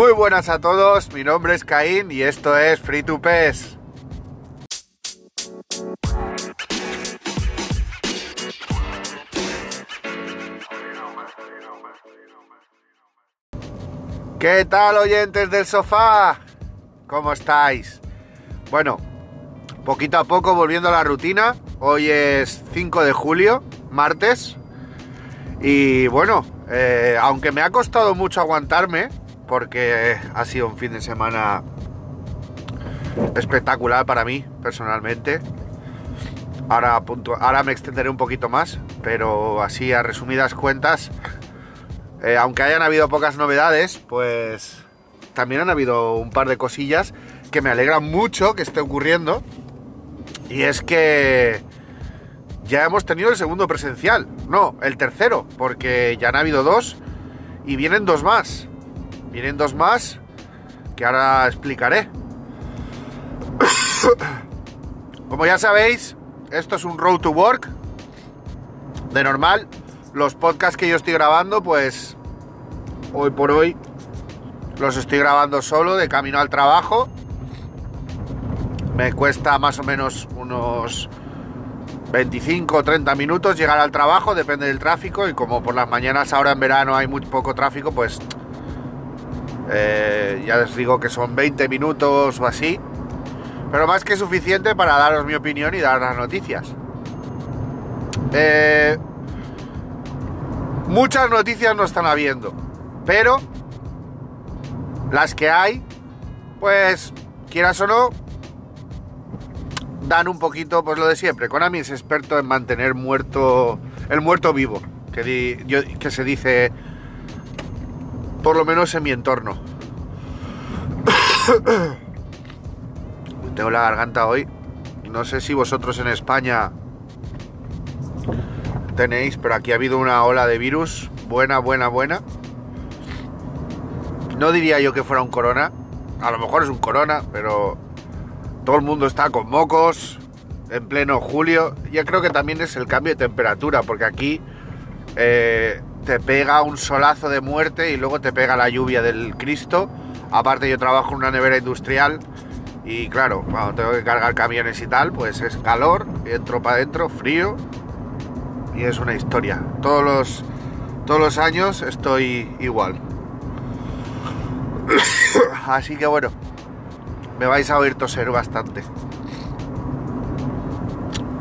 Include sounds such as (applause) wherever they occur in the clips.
Muy buenas a todos, mi nombre es Caín y esto es Free to Pes. ¿Qué tal oyentes del sofá? ¿Cómo estáis? Bueno, poquito a poco volviendo a la rutina. Hoy es 5 de julio, martes. Y bueno, eh, aunque me ha costado mucho aguantarme, porque ha sido un fin de semana espectacular para mí, personalmente. Ahora, ahora me extenderé un poquito más, pero así a resumidas cuentas, eh, aunque hayan habido pocas novedades, pues también han habido un par de cosillas que me alegran mucho que esté ocurriendo. Y es que ya hemos tenido el segundo presencial, no, el tercero, porque ya han habido dos y vienen dos más. Vienen dos más que ahora explicaré. (coughs) Como ya sabéis, esto es un road to work. De normal, los podcasts que yo estoy grabando, pues hoy por hoy los estoy grabando solo de camino al trabajo. Me cuesta más o menos unos 25 o 30 minutos llegar al trabajo, depende del tráfico. Y como por las mañanas ahora en verano hay muy poco tráfico, pues eh, ya les digo que son 20 minutos o así. Pero más que suficiente para daros mi opinión y dar las noticias. Eh, muchas noticias no están habiendo. Pero las que hay, pues quieras o no, dan un poquito, pues lo de siempre. Konami es experto en mantener muerto el muerto vivo, que, que se dice por lo menos en mi entorno. (coughs) Tengo la garganta hoy. No sé si vosotros en España tenéis, pero aquí ha habido una ola de virus. Buena, buena, buena. No diría yo que fuera un corona. A lo mejor es un corona, pero todo el mundo está con mocos en pleno julio. Yo creo que también es el cambio de temperatura, porque aquí eh, te pega un solazo de muerte y luego te pega la lluvia del Cristo. Aparte yo trabajo en una nevera industrial y claro, cuando tengo que cargar camiones y tal, pues es calor, entro para adentro, frío y es una historia. Todos los, todos los años estoy igual. (coughs) Así que bueno, me vais a oír toser bastante.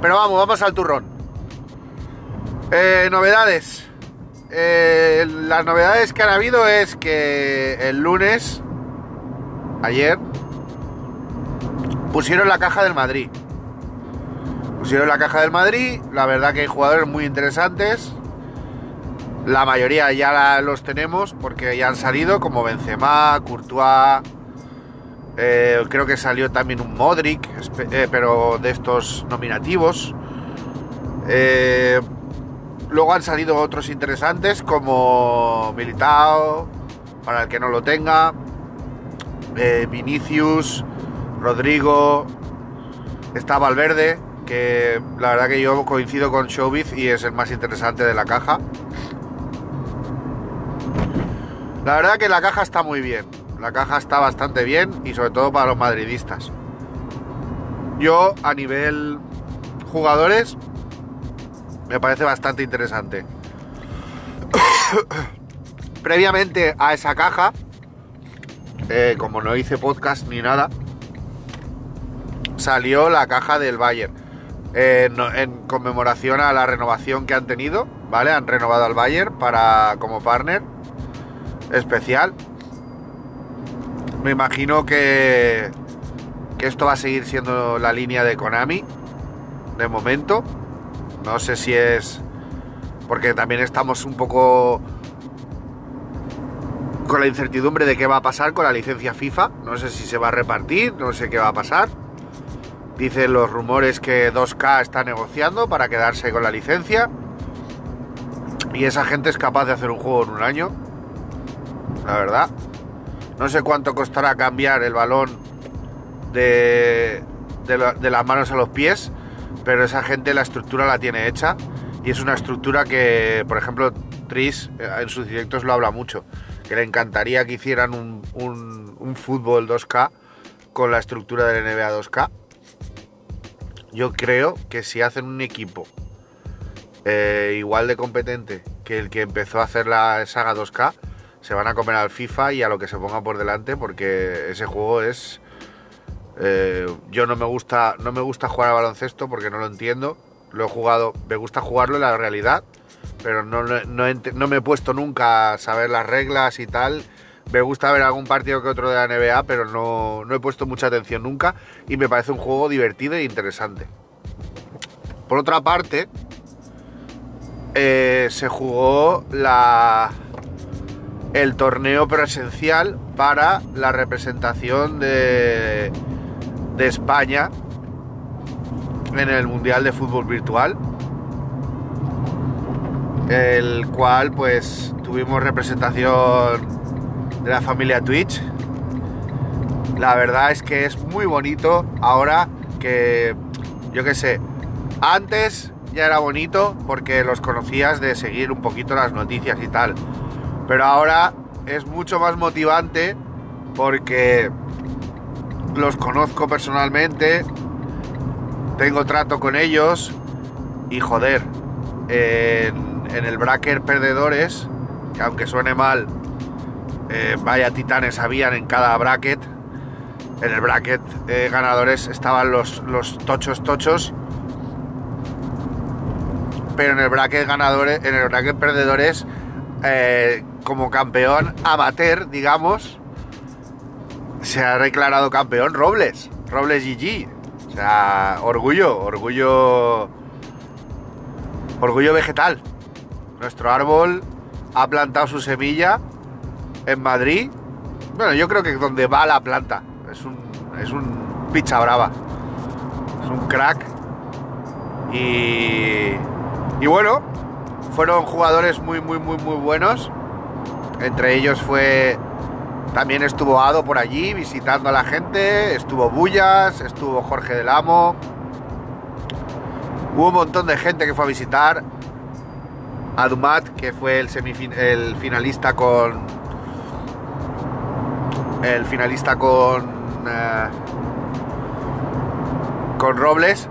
Pero vamos, vamos al turrón. Eh, novedades. Eh, las novedades que han habido es que el lunes, ayer, pusieron la caja del Madrid. Pusieron la caja del Madrid, la verdad que hay jugadores muy interesantes. La mayoría ya los tenemos porque ya han salido, como Benzema, Courtois, eh, creo que salió también un Modric, eh, pero de estos nominativos. Eh, Luego han salido otros interesantes como Militao, para el que no lo tenga, eh, Vinicius, Rodrigo, está Valverde, que la verdad que yo coincido con Showbiz y es el más interesante de la caja. La verdad que la caja está muy bien, la caja está bastante bien y sobre todo para los madridistas. Yo a nivel jugadores me parece bastante interesante. (coughs) Previamente a esa caja, eh, como no hice podcast ni nada, salió la caja del Bayern. en conmemoración a la renovación que han tenido, ¿vale? Han renovado al Bayern para, como partner especial. Me imagino que, que esto va a seguir siendo la línea de Konami, de momento. No sé si es porque también estamos un poco con la incertidumbre de qué va a pasar con la licencia FIFA. No sé si se va a repartir, no sé qué va a pasar. Dicen los rumores que 2K está negociando para quedarse con la licencia. Y esa gente es capaz de hacer un juego en un año. La verdad. No sé cuánto costará cambiar el balón de, de las manos a los pies pero esa gente la estructura la tiene hecha y es una estructura que, por ejemplo, Tris eh, en sus directos lo habla mucho, que le encantaría que hicieran un, un fútbol 2K con la estructura del NBA 2K. Yo creo que si hacen un equipo eh, igual de competente que el que empezó a hacer la saga 2K, se van a comer al FIFA y a lo que se ponga por delante porque ese juego es... Eh, yo no me gusta no me gusta jugar a baloncesto porque no lo entiendo. Lo he jugado, me gusta jugarlo en la realidad, pero no, no me he puesto nunca a saber las reglas y tal me gusta ver algún partido que otro de la NBA, pero no, he puesto mucha atención nunca y me parece un juego divertido e interesante. Por otra parte, eh, se jugó la, el torneo presencial para la representación de, de España en el Mundial de Fútbol Virtual, el cual pues tuvimos representación de la familia Twitch. La verdad es que es muy bonito ahora que, yo qué sé, antes ya era bonito porque los conocías de seguir un poquito las noticias y tal. Pero ahora es mucho más motivante porque los conozco personalmente, tengo trato con ellos y joder, en, en el bracket perdedores, que aunque suene mal, eh, vaya titanes habían en cada bracket. En el bracket eh, ganadores estaban los, los tochos tochos. Pero en el bracket ganadores, en el bracket perdedores, eh, como campeón amateur, digamos, se ha declarado campeón Robles. Robles GG. O sea, orgullo, orgullo. Orgullo vegetal. Nuestro árbol ha plantado su semilla en Madrid, bueno, yo creo que donde va la planta. Es un, es un brava. Es un crack. Y, y bueno, fueron jugadores muy, muy, muy, muy buenos. Entre ellos fue. También estuvo Ado por allí visitando a la gente. Estuvo Bullas, estuvo Jorge del Amo. Hubo un montón de gente que fue a visitar. Adumat, que fue el, finalista con, el finalista con, eh, con Robles.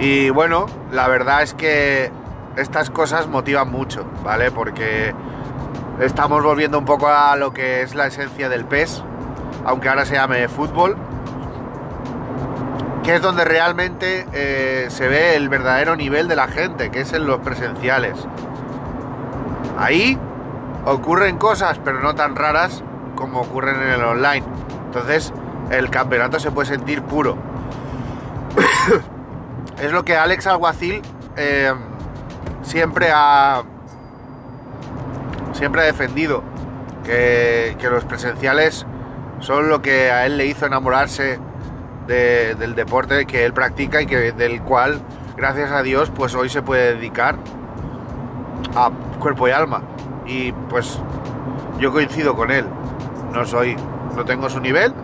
Y bueno, la verdad es que estas cosas motivan mucho, ¿vale? Porque estamos volviendo un poco a lo que es la esencia del PES, aunque ahora se llame fútbol, que es donde realmente eh, se ve el verdadero nivel de la gente, que es en los presenciales. Ahí ocurren cosas, pero no tan raras, como ocurren en el online. Entonces, el campeonato se puede sentir puro. (coughs) es lo que Alex Alguacil eh, siempre ha siempre ha defendido que, los presenciales son lo que a él le hizo enamorarse del deporte que él practica y que del cual gracias a Dios pues hoy se puede dedicar a cuerpo y alma y pues yo coincido con él no soy, no tengo su nivel,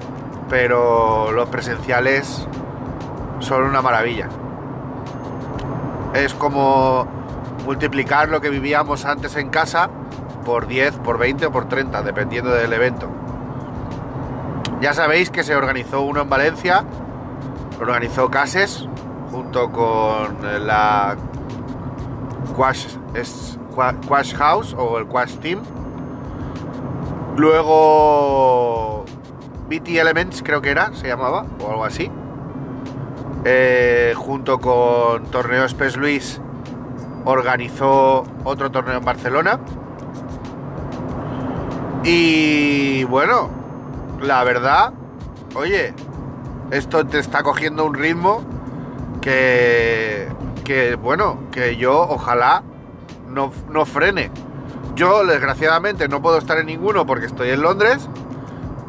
pero los presenciales son una maravilla. Es como multiplicar lo que vivíamos antes en casa por 10, por 20 o por 30, dependiendo del evento. Ya sabéis que se organizó uno en Valencia, organizó Cases, junto con la Quash, House o el Quash Team Luego BT Elements creo que era, se llamaba, o algo así. Eh, junto con Torneo Spes Luis organizó otro torneo en Barcelona. Y bueno, la verdad, oye, esto te está cogiendo un ritmo que, que bueno, que yo ojalá no, no frene. Yo, desgraciadamente, no puedo estar en ninguno porque estoy en Londres,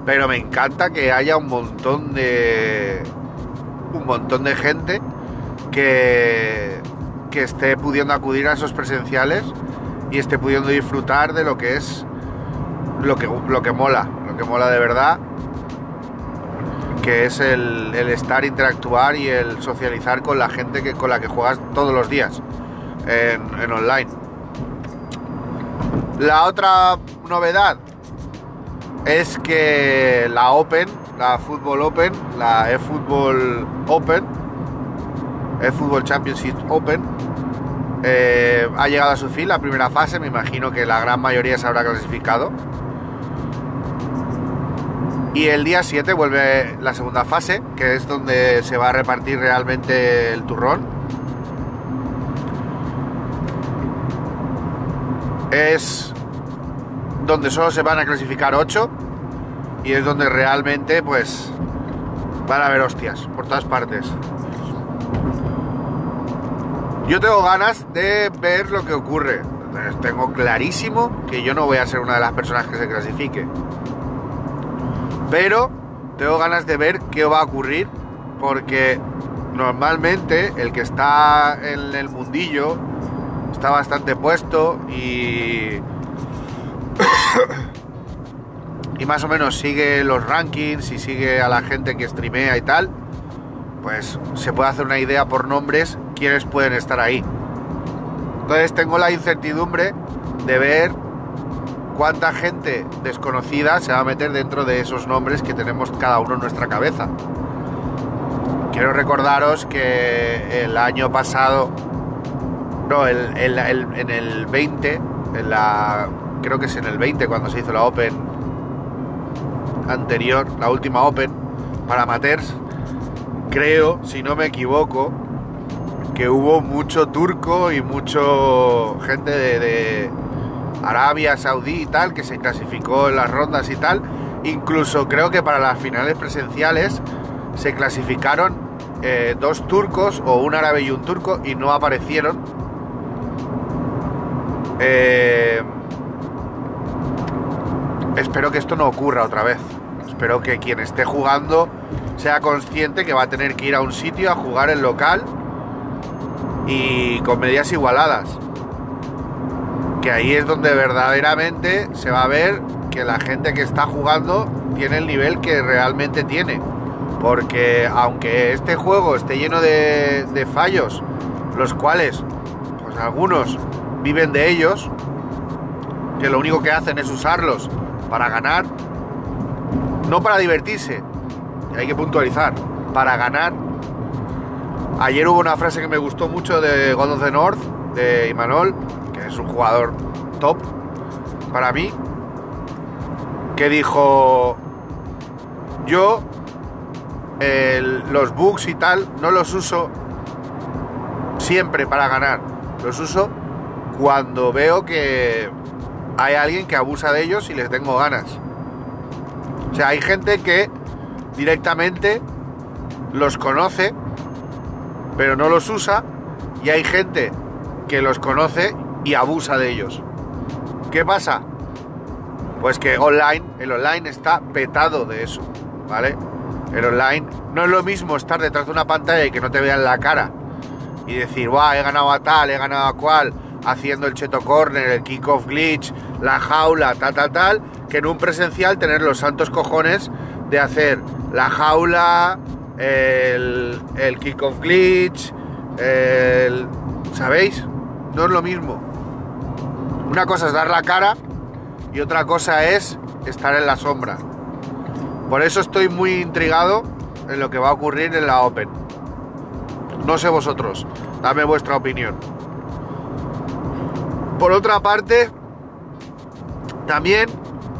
pero me encanta que haya un montón de. un montón de gente que, que esté pudiendo acudir a esos presenciales y esté pudiendo disfrutar de lo que es lo que, lo que mola, mola de verdad, que es el, estar, interactuar y el socializar con la gente que, con la que juegas todos los días en online. La otra novedad es que la Open, la Football Open, la eFootball Open, eFootball Championship Open, eh, ha llegado a su fin la primera fase. Me imagino que la gran mayoría se habrá clasificado. Y el día 7 vuelve la segunda fase, que es donde se va a repartir realmente el turrón. Es donde solo se van a clasificar 8 y es donde realmente pues van a haber hostias por todas partes. Yo tengo ganas de ver lo que ocurre. Tengo clarísimo que yo no voy a ser una de las personas que se clasifique. Pero tengo ganas de ver qué va a ocurrir porque normalmente el que está en el mundillo está bastante puesto y (coughs) y más o menos sigue los rankings y sigue a la gente que streamea y tal, pues se puede hacer una idea por nombres quiénes pueden estar ahí. Entonces tengo la incertidumbre de ver cuánta gente desconocida se va a meter dentro de esos nombres que tenemos cada uno en nuestra cabeza. Quiero recordaros que el año pasado, no, en el 20, en la, creo que es en el 20 cuando se hizo la Open anterior, la última Open para amateurs, creo, si no me equivoco, que hubo mucho turco y mucho gente de Arabia Saudí y tal, que se clasificó en las rondas y tal. Incluso creo que para las finales presenciales se clasificaron eh, dos turcos o un árabe y un turco y no aparecieron. Eh, espero que esto no ocurra otra vez. Espero que quien esté jugando sea consciente que va a tener que ir a un sitio a jugar en local y con medidas igualadas que ahí es donde verdaderamente se va a ver que la gente que está jugando tiene el nivel que realmente tiene. Porque aunque este juego esté lleno de, fallos, los cuales, pues algunos viven de ellos, que lo único que hacen es usarlos para ganar, no para divertirse, hay que puntualizar, para ganar. Ayer hubo una frase que me gustó mucho de God of the North, de Imanol, es un jugador top para mí, que dijo, yo los bugs y tal no los uso siempre para ganar, los uso cuando veo que hay alguien que abusa de ellos y les tengo ganas. O sea, hay gente que directamente los conoce, pero no los usa, y hay gente que los conoce y abusa de ellos. ¿Qué pasa? Pues que online, el online está petado de eso, ¿vale? El online no es lo mismo estar detrás de una pantalla y que no te vean la cara y decir, guau, he ganado a tal, he ganado a cual, haciendo el cheto corner, el kickoff glitch, la jaula, tal, tal, tal, que en un presencial tener los santos cojones de hacer la jaula, el, el kickoff glitch, el... ¿Sabéis? No es lo mismo. Una cosa es dar la cara y otra cosa es estar en la sombra. Por eso estoy muy intrigado en lo que va a ocurrir en la Open. No sé vosotros, dame vuestra opinión. Por otra parte, también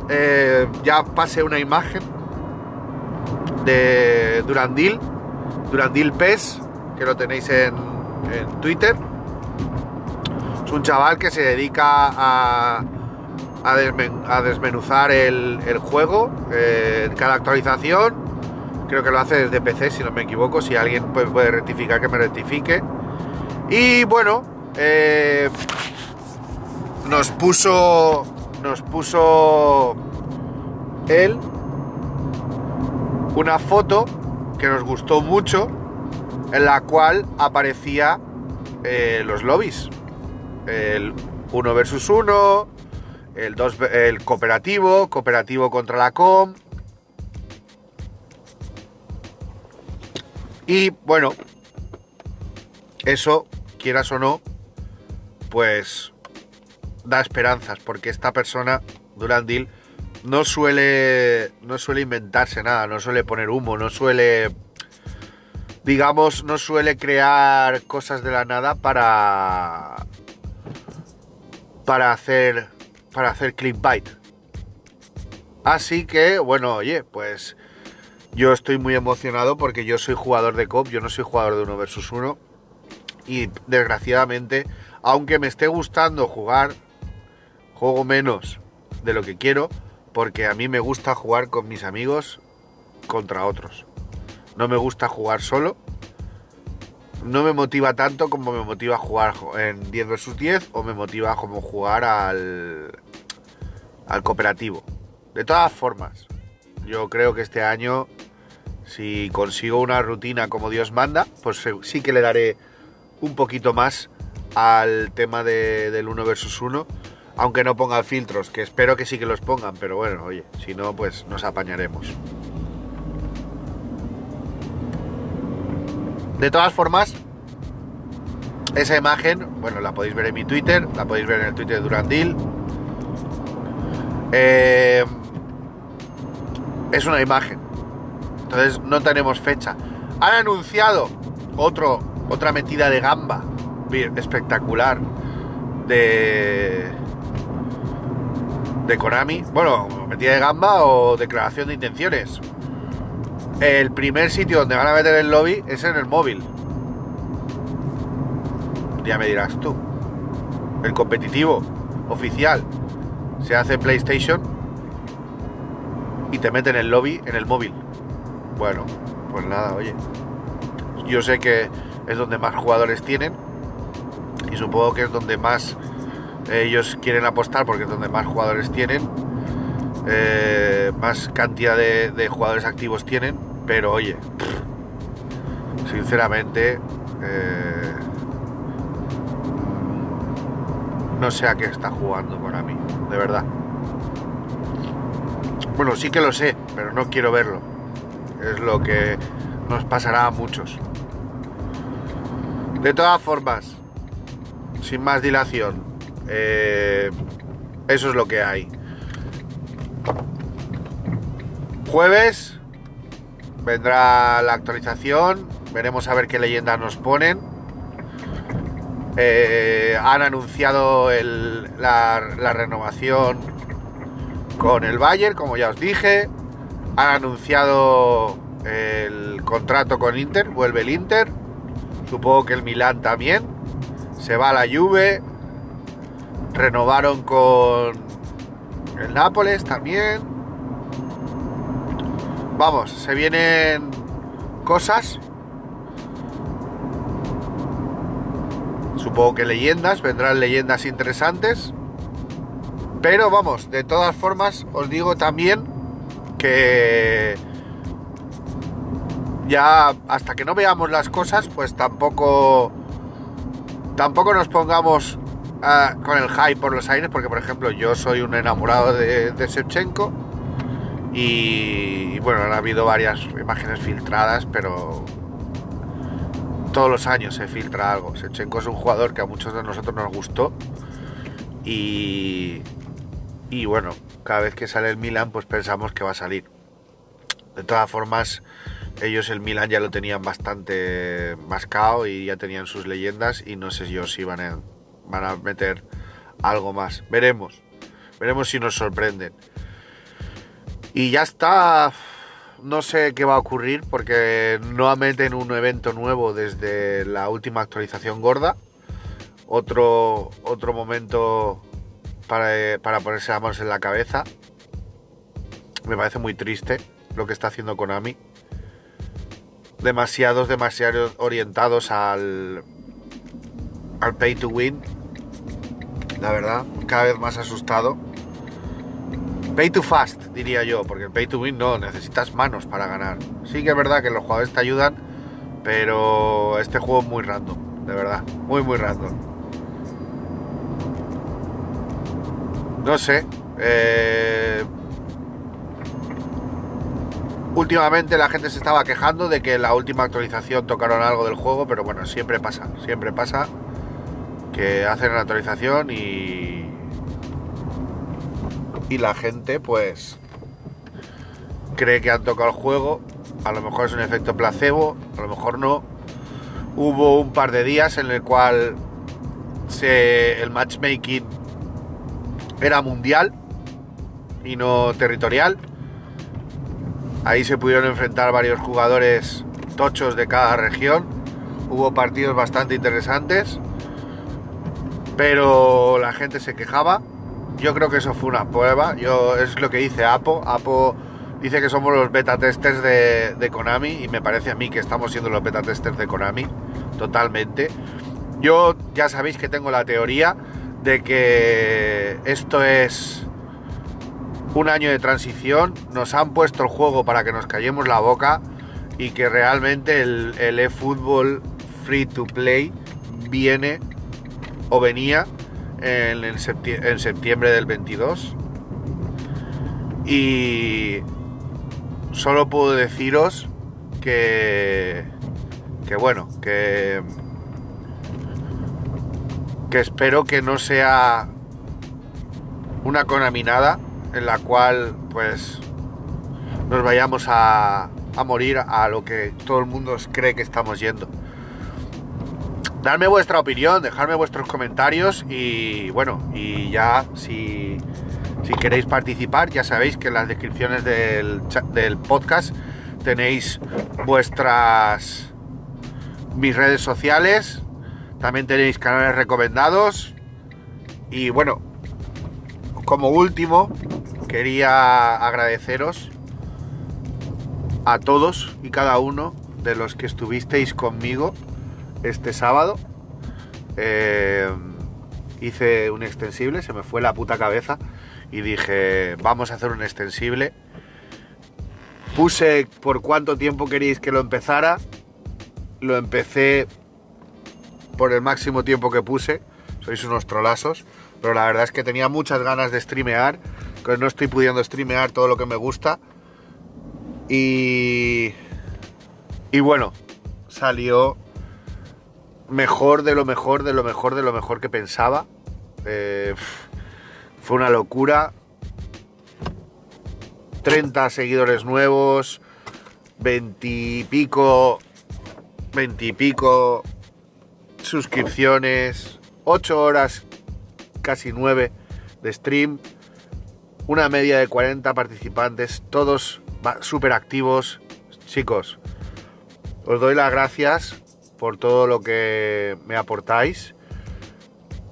eh, ya pasé una imagen de Durandil, Durandil PES, que lo tenéis en, en Twitter un chaval que se dedica a, a, desmenuzar el, juego eh, cada actualización. Creo que lo hace desde PC, si no me equivoco. Si alguien puede, rectificar, que me rectifique. Y bueno, eh, nos puso. Nos puso él una foto que nos gustó mucho, en la cual aparecía eh, los lobbies el 1 versus 1, el, 2, el cooperativo, cooperativo contra la com. Y bueno, eso, quieras o no, pues da esperanzas, porque esta persona Durandil no suele, no suele inventarse nada, no suele poner humo, no suele, digamos, no suele crear cosas de la nada para, para hacer, para hacer clickbait. Así que, bueno, oye, pues yo estoy muy emocionado porque yo soy jugador de COP, yo no soy jugador de uno versus uno. Y desgraciadamente, aunque me esté gustando jugar, juego menos de lo que quiero porque a mí me gusta jugar con mis amigos contra otros. No me gusta jugar solo. No me motiva tanto como me motiva jugar en 10 vs 10 o me motiva como jugar al, al cooperativo. De todas formas, yo creo que este año, si consigo una rutina como Dios manda, pues sí que le daré un poquito más al tema del 1 versus 1 aunque no pongan filtros, que espero que sí que los pongan, pero bueno, oye, si no, pues nos apañaremos. De todas formas, esa imagen, bueno, la podéis ver en mi Twitter, la podéis ver en el Twitter de Durandil. Eh, es una imagen, entonces no tenemos fecha. Han anunciado otro, otra metida de gamba espectacular de de Konami. Bueno, metida de gamba o declaración de intenciones. El primer sitio donde van a meter el lobby es en el móvil. Ya me dirás tú. El competitivo oficial se hace PlayStation y te meten el lobby en el móvil. Bueno, pues nada, oye. Yo sé que es donde más jugadores tienen y supongo que es donde más ellos quieren apostar porque es donde más jugadores tienen, eh, más cantidad de, jugadores activos tienen, pero oye, sinceramente, eh, no sé a qué está jugando mí de verdad. Bueno, sí que lo sé, pero no quiero verlo. Es lo que nos pasará a muchos. De todas formas, sin más dilación, eh, eso es lo que hay. Jueves vendrá la actualización. Veremos a ver qué leyendas nos ponen. Eh, han anunciado la, renovación con el Bayern, como ya os dije. Han anunciado el contrato con Inter. Vuelve el Inter. Supongo que el Milan también. Se va a la Juve renovaron con el Nápoles también. Vamos, se vienen cosas. Supongo que leyendas, vendrán leyendas interesantes. Pero vamos, de todas formas os digo también que ya hasta que no veamos las cosas, pues tampoco tampoco nos pongamos con el hype por los aires, porque por ejemplo yo soy un enamorado de, de Shevchenko y, bueno, han habido varias imágenes filtradas, pero todos los años se filtra algo. Shevchenko es un jugador que a muchos de nosotros nos gustó y, y bueno, cada vez que sale el Milan pues pensamos que va a salir. De todas formas, ellos el Milan ya lo tenían bastante mascado y ya tenían sus leyendas y no sé yo si van a van a meter algo más. Veremos. Veremos si nos sorprenden. Y ya está. No sé qué va a ocurrir porque no meten un evento nuevo desde la última actualización gorda. Otro, otro momento para, para ponerse las manos en la cabeza. Me parece muy triste lo que está haciendo Konami. Demasiados, demasiados orientados al, al pay to win la verdad, cada vez más asustado. Pay to fast, diría yo, porque el pay to win no, necesitas manos para ganar. Sí que es verdad que los jugadores te ayudan, pero este juego es muy random, de verdad, muy, muy random. No sé. Eh, últimamente la gente se estaba quejando de que en la última actualización tocaron algo del juego, pero bueno, siempre pasa, siempre pasa que hacen la actualización y, y la gente pues cree que han tocado el juego, a lo mejor es un efecto placebo, a lo mejor no. Hubo un par de días en el cual el matchmaking era mundial y no territorial. Ahí se pudieron enfrentar varios jugadores tochos de cada región. Hubo partidos bastante interesantes, pero la gente se quejaba. Yo creo que eso fue una prueba. Yo es lo que dice Apo. Apo dice que somos los beta testers de, Konami y me parece a mí que estamos siendo los beta testers de Konami totalmente. Yo ya sabéis que tengo la teoría de que esto es un año de transición, nos han puesto el juego para que nos callemos la boca y que realmente el, el eFootball free to play viene o venía en, septiembre del 22 y solo puedo deciros que que bueno que que espero que no sea una conaminada en la cual pues nos vayamos a, a morir a lo que todo el mundo cree que estamos yendo. Dadme vuestra opinión, dejadme vuestros comentarios y bueno, y ya si, si queréis participar, ya sabéis que en las descripciones del, del podcast tenéis vuestras mis redes sociales, también tenéis canales recomendados y bueno, como último, quería agradeceros a todos y cada uno de los que estuvisteis conmigo este sábado. Eh, hice un extensible, se me fue la puta cabeza y dije, vamos a hacer un extensible. Puse por cuánto tiempo queréis que lo empezara. Lo empecé por el máximo tiempo que puse. Sois unos trolazos pero la verdad es que tenía muchas ganas de streamear, que no estoy pudiendo streamear todo lo que me gusta. Y, y bueno, salió mejor de lo mejor, de lo mejor, de lo mejor que pensaba. Eh, fue una locura. 30 seguidores nuevos, 20 y pico, 20 y pico suscripciones, 8 horas casi 9 de stream, una media de 40 participantes, todos súper activos. Chicos, os doy las gracias por todo lo que me aportáis.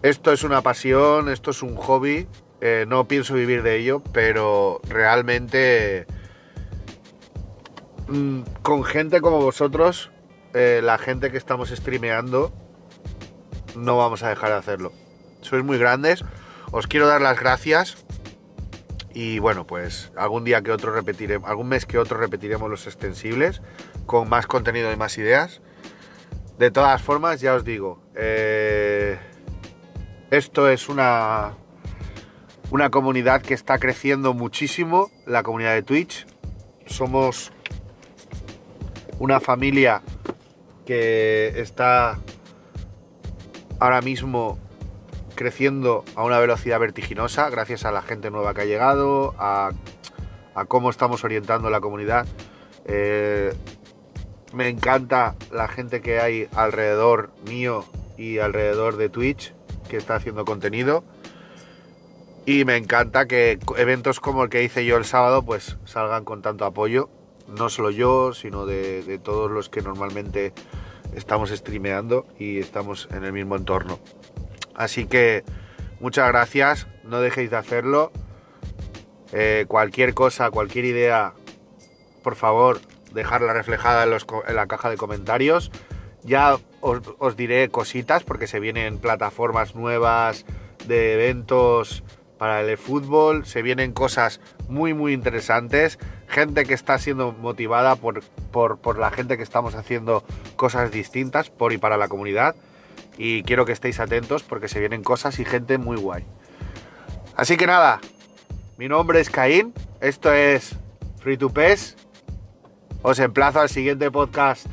Esto es una pasión, esto es un hobby, eh, no pienso vivir de ello, pero realmente mmm, con gente como vosotros, eh, la gente que estamos streameando, no vamos a dejar de hacerlo sois muy grandes, os quiero dar las gracias y bueno, pues algún día que otro repetiremos, algún mes que otro repetiremos los extensibles con más contenido y más ideas. De todas formas, ya os digo, eh, esto es una, una comunidad que está creciendo muchísimo, la comunidad de Twitch. Somos una familia que está ahora mismo creciendo a una velocidad vertiginosa gracias a la gente nueva que ha llegado, a, cómo estamos orientando la comunidad. Eh, me encanta la gente que hay alrededor mío y alrededor de Twitch que está haciendo contenido. Y me encanta que eventos como el que hice yo el sábado pues salgan con tanto apoyo. No solo yo, sino de, todos los que normalmente estamos streameando y estamos en el mismo entorno. Así que muchas gracias, no dejéis de hacerlo. Eh, cualquier cosa, cualquier idea, por favor, dejarla reflejada en, los, la caja de comentarios. Ya os, os, diré cositas porque se vienen plataformas nuevas de eventos para el fútbol, se vienen cosas muy muy interesantes, gente que está siendo motivada por, por, por la gente que estamos haciendo cosas distintas por y para la comunidad y quiero que estéis atentos porque se vienen cosas y gente muy guay. Así que nada, mi nombre es Caín, esto es Free to Pes. Os emplazo al siguiente podcast.